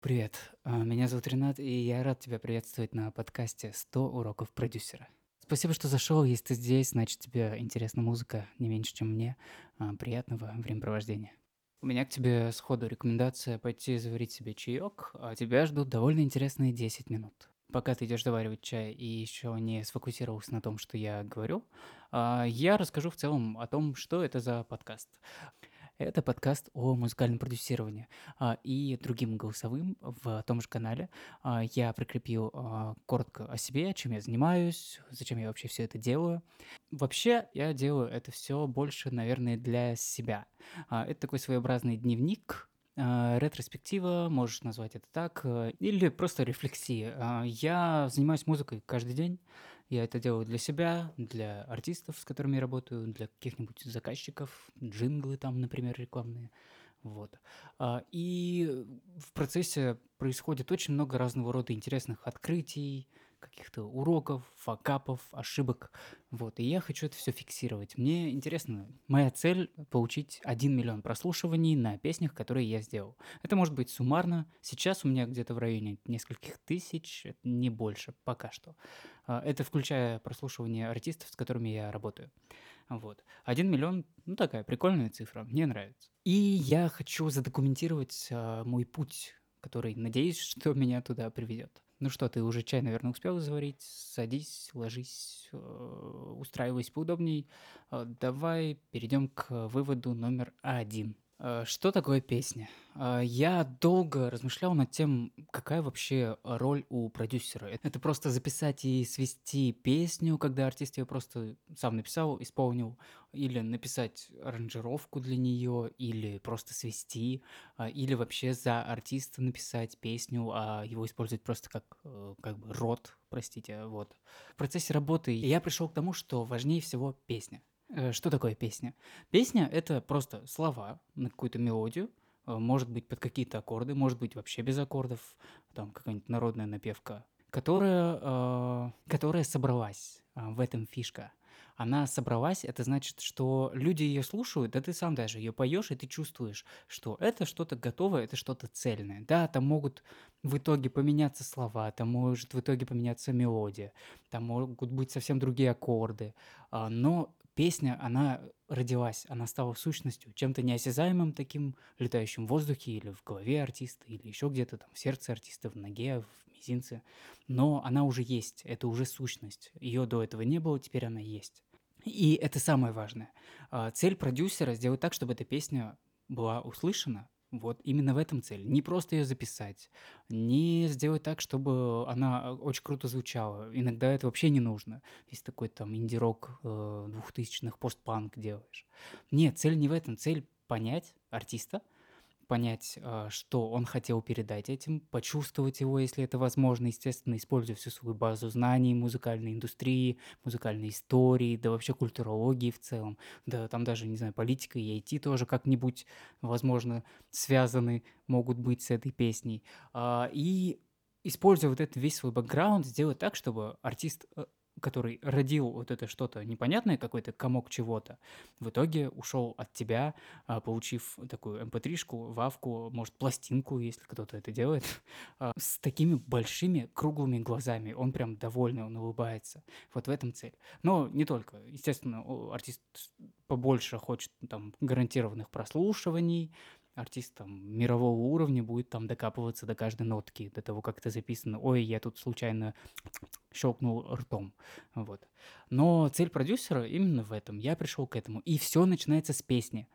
Привет, а, меня зовут Ренат, и я рад тебя приветствовать на подкасте «100 уроков продюсера». Спасибо, что зашел. Если ты здесь, значит, тебе интересна музыка не меньше, чем мне. А, Приятного времяпровождения. У меня к тебе сходу рекомендация пойти заварить себе чаек, а тебя ждут довольно интересные 10 минут. Пока ты идешь заваривать чай и еще не сфокусировался на том, что я говорю, а, я расскажу в целом о том, что это за подкаст. Это подкаст о музыкальном продюсировании. А, И другим голосовым в том же канале а, я прикрепил а, коротко о себе, чем я занимаюсь, зачем я вообще все это делаю. Вообще, я делаю это все больше, наверное, для себя. Это такой своеобразный дневник, ретроспектива, можешь назвать это так, или просто рефлексия. Я занимаюсь музыкой каждый день. Я это делаю для себя, для артистов, с которыми я работаю, для каких-нибудь заказчиков, джинглы там, например, рекламные. Вот. А, И в процессе происходит очень много разного рода интересных открытий, каких-то уроков, факапов, ошибок. Вот. И я хочу это все фиксировать. Мне интересно, моя цель – получить 1 миллион прослушиваний на песнях, которые я сделал. Это может быть суммарно. Сейчас у меня где-то в районе нескольких тысяч, не больше пока что. А, Это включая прослушивание артистов, с которыми я работаю. Вот. 1 миллион, ну такая прикольная цифра, мне нравится. И я хочу задокументировать а, мой путь, который, надеюсь, что меня туда приведет. Ну что, ты уже чай, наверное, успел заварить? Садись, ложись, э, устраивайся поудобней. Э, Давай перейдем к выводу номер один. Э, Что такое песня? Э, Я долго размышлял над тем, какая вообще роль у продюсера. Это просто записать и свести песню, когда артист ее просто сам написал, исполнил, или написать аранжировку для нее, или просто свести, или вообще за артиста написать песню, а его использовать просто как, э, как бы рот, простите, вот. В процессе работы я пришел к тому, что важнее всего песня. Э, Что такое песня? Песня– это просто слова на какую-то мелодию, э, может быть под какие-то аккорды, может быть вообще без аккордов, там какая-нибудь народная напевка, которая, э, которая собралась. В этом фишка. Она собралась, это значит, что люди ее слушают, да ты сам даже ее поешь, и ты чувствуешь, что это что-то готовое, это что-то цельное. Да, там могут в итоге поменяться слова, там может в итоге поменяться мелодия, там могут быть совсем другие аккорды, а, но песня, она родилась, она стала сущностью, чем-то неосязаемым таким, летающим в воздухе или в голове артиста, или еще где-то там в сердце артиста, в ноге, в мизинце. Но она уже есть, это уже сущность. Ее до этого не было, теперь она есть. И это самое важное. А, Цель продюсера сделать так, чтобы эта песня была услышана. Вот именно в этом цель. Не просто ее записать, не сделать так, чтобы она очень круто звучала. Иногда это вообще не нужно. Если такой там инди-рок э, двухтысячных постпанк делаешь. Нет, цель не в этом. Цель понять артиста, понять, а, что он хотел передать этим, почувствовать его, если это возможно, естественно, используя всю свою базу знаний музыкальной индустрии, музыкальной истории, да вообще культурологии в целом, да там даже, не знаю, политика и IT тоже как-нибудь, возможно, связаны могут быть с этой песней. А, И используя вот этот весь свой бэкграунд, сделать так, чтобы артист э, который родил вот это что-то непонятное, какой-то комок чего-то, в итоге ушел от тебя, а, получив такую mp3-шку, вавку, может, пластинку, если кто-то это делает, а, с такими большими круглыми глазами. Он прям довольный, он улыбается. Вот в этом цель. Но не только. Естественно, артист побольше хочет там гарантированных прослушиваний, артист там мирового уровня будет там докапываться до каждой нотки, до того, как это записано. Ой, я тут случайно щелкнул ртом. Вот. Но цель продюсера именно в этом. Я пришел к этому. И все начинается с песни.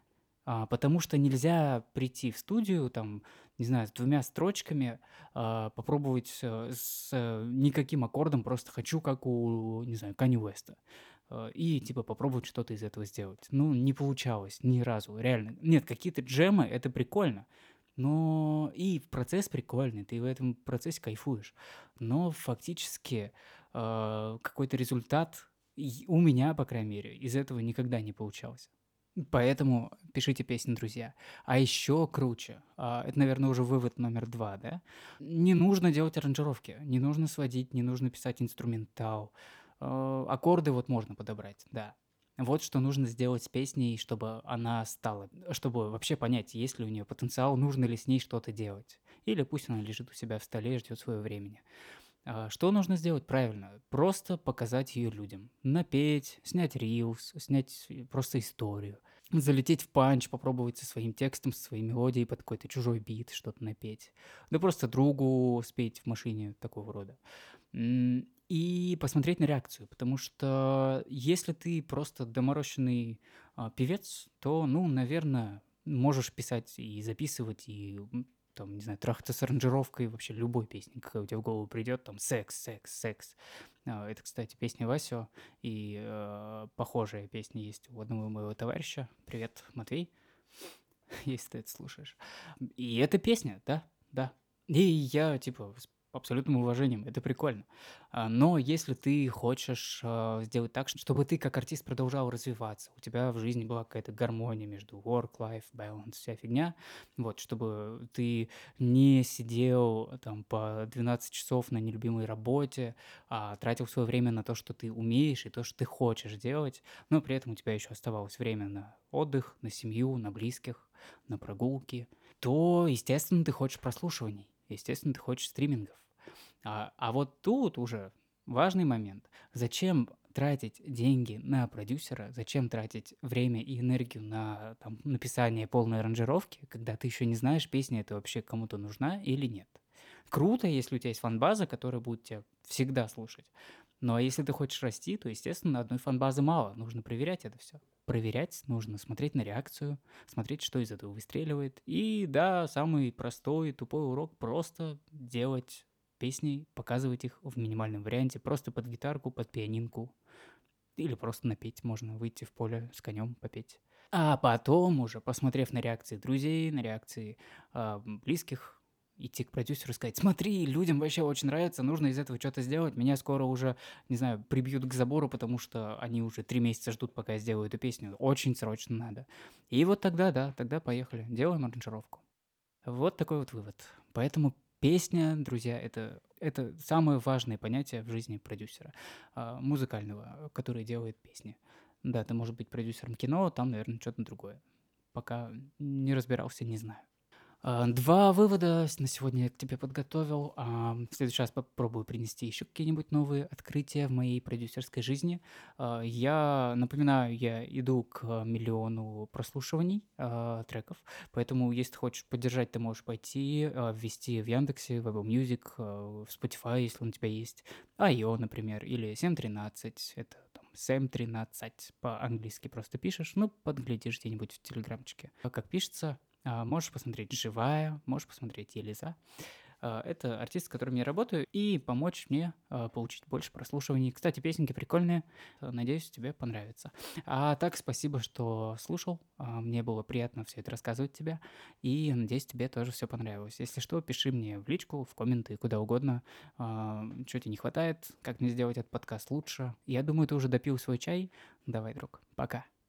А, потому что нельзя прийти в студию, там, не знаю, с двумя строчками, а, попробовать э, с э, никаким аккордом, просто хочу, как у, не знаю, Kanye Уэста. А, И, типа, попробовать что-то из этого сделать. Ну, не получалось ни разу, реально. Нет, какие-то джемы, это прикольно. Но и процесс прикольный, ты в этом процессе кайфуешь. Но фактически а, какой-то результат у меня, по крайней мере, из этого никогда не получался. Поэтому пишите песни, друзья. А еще круче, а, это, наверное, уже вывод номер два, да? Не нужно делать аранжировки, не нужно сводить, не нужно писать инструментал. А, Аккорды вот можно подобрать, да. Вот что нужно сделать с песней, чтобы она стала, чтобы вообще понять, есть ли у нее потенциал, нужно ли с ней что-то делать. или пусть она лежит у себя в столе и ждет своего времени. А, что нужно сделать правильно? Просто показать ее людям. Напеть, снять рилс, снять просто историю. Залететь в панч, попробовать со своим текстом, со своей мелодией под какой-то чужой бит что-то напеть. Да просто другу спеть в машине такого рода. И посмотреть на реакцию, потому что если ты просто доморощенный а, певец, то, ну, наверное, можешь писать и записывать, и там, не знаю, трахаться с аранжировкой вообще любой песни, какая у тебя в голову придет, там, секс, секс, секс. А, это, кстати, песня Васио, и э, похожая песня есть у одного моего товарища. Привет, Матвей, если ты это слушаешь. И эта песня, да, да. И я, типа, абсолютным уважением, это прикольно. А, но если ты хочешь а, сделать так, чтобы ты как артист продолжал развиваться, у тебя в жизни была какая-то гармония между work-life balance, вся фигня, вот, чтобы ты не сидел там по 12 часов на нелюбимой работе, а тратил свое время на то, что ты умеешь и то, что ты хочешь делать, но при этом у тебя еще оставалось время на отдых, на семью, на близких, на прогулки, то, естественно, ты хочешь прослушиваний, естественно, ты хочешь стримингов. А, а вот тут уже важный момент. Зачем тратить деньги на продюсера, зачем тратить время и энергию на там, написание полной аранжировки, когда ты еще не знаешь, песня это вообще кому-то нужна или нет. Круто, если у тебя есть фан-база, которая будет тебя всегда слушать. А если ты хочешь расти, то, естественно, одной фан-базы мало. Нужно проверять это все. Проверять нужно, смотреть на реакцию, смотреть, что из этого выстреливает. И да, самый простой, тупой урок – просто делать песни, показывать их в минимальном варианте, просто под гитарку, под пианинку. Или просто напеть, можно выйти в поле с конем, попеть. А потом уже, посмотрев на реакции друзей, на реакции э, близких, идти к продюсеру и сказать, смотри, людям вообще очень нравится, нужно из этого что-то сделать, меня скоро уже, не знаю, прибьют к забору, потому что они уже три месяца ждут, пока я сделаю эту песню, очень срочно надо. И вот тогда, да, тогда поехали, делаем аранжировку. Вот такой вот вывод. Поэтому Песня, друзья, это, это самое важное понятие в жизни продюсера э, музыкального, который делает песни. Да, ты можешь быть продюсером кино, там, наверное, что-то другое. Пока не разбирался, не знаю. А, два вывода на сегодня я к тебе подготовил. А, в следующий раз попробую принести еще какие-нибудь новые открытия в моей продюсерской жизни. А, я напоминаю, я иду к миллиону прослушиваний треков, поэтому если хочешь поддержать, ты можешь пойти ввести в Яндексе, в Apple Music, в Spotify, если он у тебя есть, IO, например, или 713, это там 713 по-английски просто пишешь, ну, подглядишь где-нибудь в телеграмчике. Как пишется, можешь посмотреть «Живая», можешь посмотреть «Елиза». А, это артист, с которым я работаю, и помочь мне а, получить больше прослушиваний. Кстати, песенки прикольные, надеюсь, тебе понравится. А так, спасибо, что слушал. Мне было приятно все это рассказывать тебе, и надеюсь, тебе тоже все понравилось. Если что, пиши мне в личку, в комменты, куда угодно, что тебе не хватает, как мне сделать этот подкаст лучше. Я думаю, ты уже допил свой чай. Давай, друг, пока.